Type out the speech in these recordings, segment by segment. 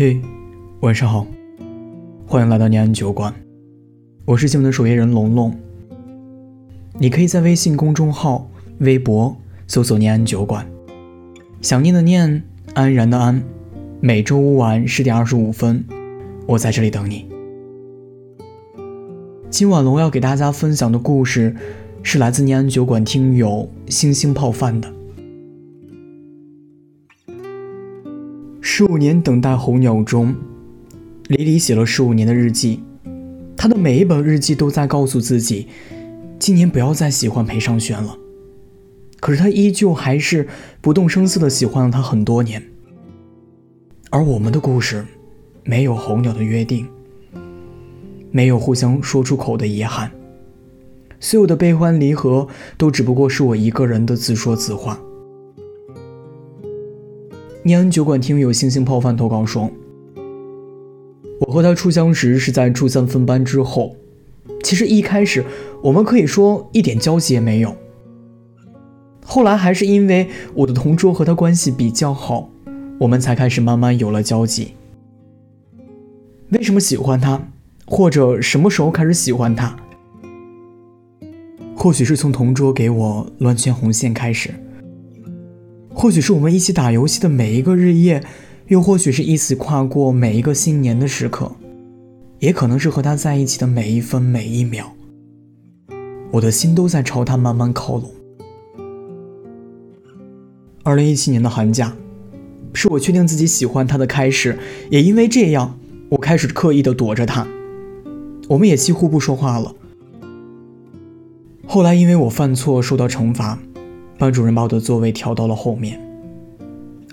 嘿，晚上好，欢迎来到念安酒馆，我是新闻的守夜人龙龙。你可以在微信公众号、微博搜索“念安酒馆”，想念的念，安然的安。每周五晚十点二十五分，我在这里等你。今晚龙要给大家分享的故事，是来自念安酒馆听友星星泡饭的。十五年等待候鸟中，李李写了十五年的日记。他的每一本日记都在告诉自己，今年不要再喜欢裴尚轩了。可是他依旧还是不动声色的喜欢了他很多年。而我们的故事，没有候鸟的约定，没有互相说出口的遗憾，所有的悲欢离合都只不过是我一个人的自说自话。念安酒馆听友星星泡饭投稿说：“我和他初相识是在初三分班之后，其实一开始我们可以说一点交集也没有。后来还是因为我的同桌和他关系比较好，我们才开始慢慢有了交集。为什么喜欢他，或者什么时候开始喜欢他？或许是从同桌给我乱牵红线开始。”或许是我们一起打游戏的每一个日夜，又或许是一起跨过每一个新年的时刻，也可能是和他在一起的每一分每一秒，我的心都在朝他慢慢靠拢。二零一七年的寒假，是我确定自己喜欢他的开始，也因为这样，我开始刻意的躲着他，我们也几乎不说话了。后来因为我犯错受到惩罚。班主任把我的座位调到了后面，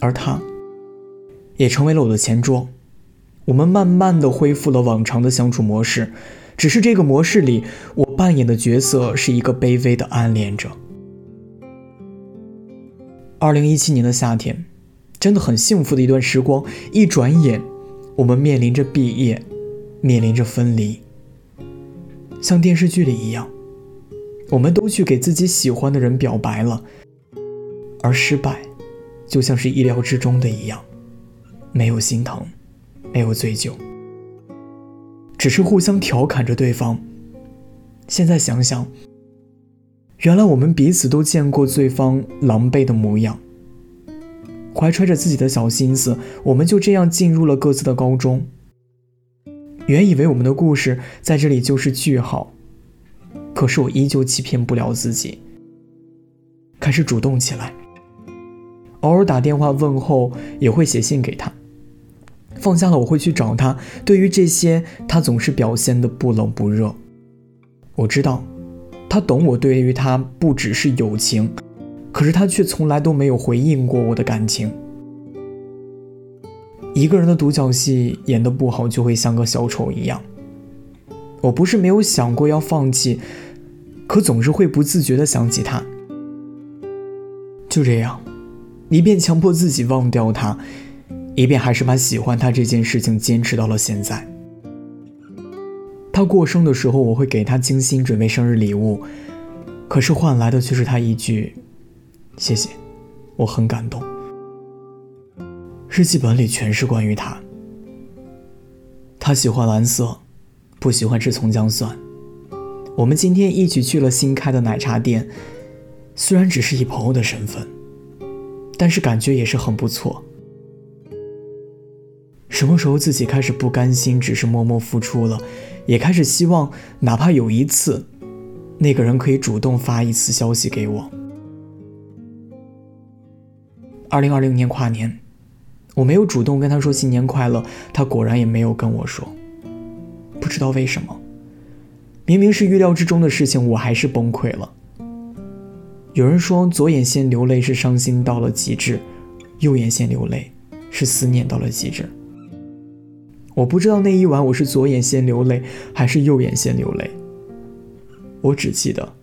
而他，也成为了我的前桌。我们慢慢的恢复了往常的相处模式，只是这个模式里，我扮演的角色是一个卑微的暗恋者。二零一七年的夏天，真的很幸福的一段时光。一转眼，我们面临着毕业，面临着分离，像电视剧里一样。我们都去给自己喜欢的人表白了，而失败，就像是意料之中的一样，没有心疼，没有醉酒，只是互相调侃着对方。现在想想，原来我们彼此都见过对方狼狈的模样，怀揣着自己的小心思，我们就这样进入了各自的高中。原以为我们的故事在这里就是句号。可是我依旧欺骗不了自己，开始主动起来，偶尔打电话问候，也会写信给他。放下了，我会去找他。对于这些，他总是表现的不冷不热。我知道，他懂我对于他不只是友情，可是他却从来都没有回应过我的感情。一个人的独角戏演得不好，就会像个小丑一样。我不是没有想过要放弃。可总是会不自觉地想起他，就这样，一边强迫自己忘掉他，一边还是把喜欢他这件事情坚持到了现在。他过生的时候，我会给他精心准备生日礼物，可是换来的却是他一句“谢谢”，我很感动。日记本里全是关于他，他喜欢蓝色，不喜欢吃葱姜蒜。我们今天一起去了新开的奶茶店，虽然只是以朋友的身份，但是感觉也是很不错。什么时候自己开始不甘心，只是默默付出了，也开始希望，哪怕有一次，那个人可以主动发一次消息给我。二零二零年跨年，我没有主动跟他说新年快乐，他果然也没有跟我说，不知道为什么。明明是预料之中的事情，我还是崩溃了。有人说，左眼先流泪是伤心到了极致，右眼先流泪是思念到了极致。我不知道那一晚我是左眼先流泪，还是右眼先流泪。我只记得，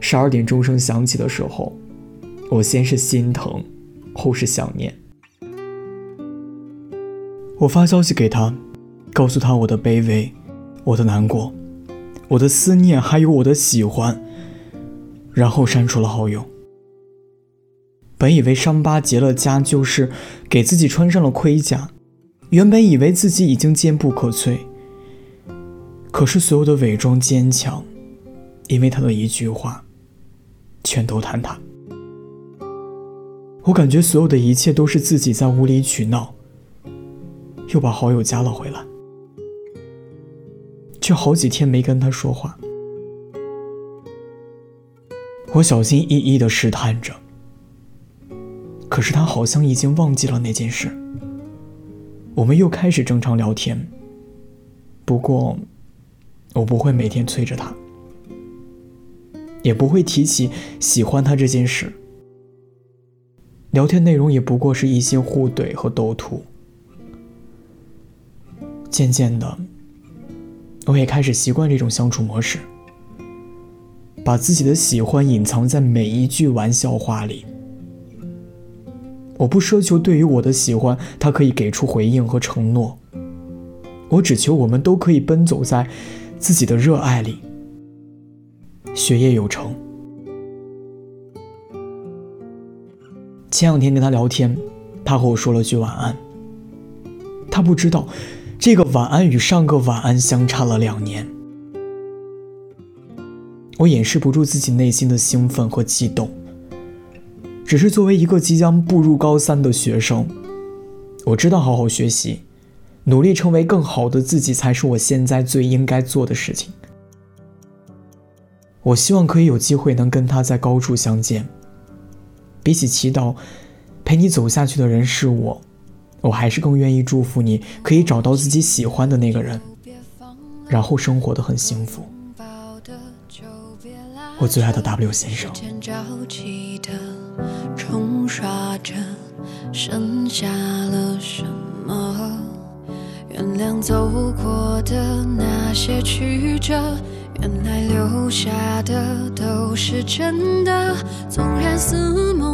十二点钟声响起的时候，我先是心疼，后是想念。我发消息给他，告诉他我的卑微，我的难过。我的思念，还有我的喜欢，然后删除了好友。本以为伤疤结了痂就是给自己穿上了盔甲，原本以为自己已经坚不可摧，可是所有的伪装坚强，因为他的一句话，全都坍塌。我感觉所有的一切都是自己在无理取闹，又把好友加了回来，却好几天没跟他说话。我小心翼翼的试探着，可是他好像已经忘记了那件事。我们又开始正常聊天，不过，我不会每天催着他，也不会提起喜欢他这件事。聊天内容也不过是一些互怼和斗图。渐渐的，我也开始习惯这种相处模式，把自己的喜欢隐藏在每一句玩笑话里。我不奢求对于我的喜欢，他可以给出回应和承诺。我只求我们都可以奔走在自己的热爱里，学业有成。前两天跟他聊天，他和我说了句晚安。他不知道，这个晚安与上个晚安相差了两年。我掩饰不住自己内心的兴奋和激动。只是作为一个即将步入高三的学生，我知道好好学习，努力成为更好的自己才是我现在最应该做的事情。我希望可以有机会能跟他在高处相见。比起祈祷陪你走下去的人是我，我还是更愿意祝福你可以找到自己喜欢的那个人，然后生活的很幸福。我最爱的 W 先生。冲刷着，剩下了什么？原谅走过的那些曲折，原来留下的都是真的。纵然似梦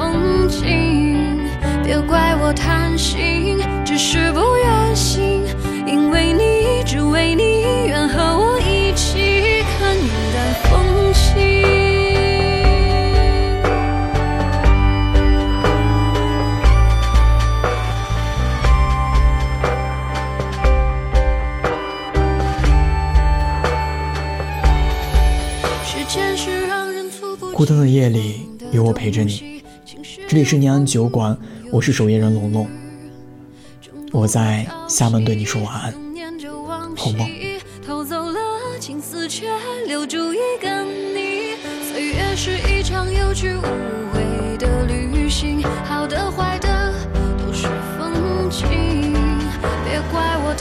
风景，别怪我贪心，只是不愿醒，因为你，只为你，愿和我一起看云淡风。孤单的夜里，有我陪着你。这里是念安酒馆，我是守夜人龙龙。我在厦门对你说晚安，好梦。偷走了青丝，却留住一个你。岁月是一场有去无回的旅行，好的坏的都是风景。别怪我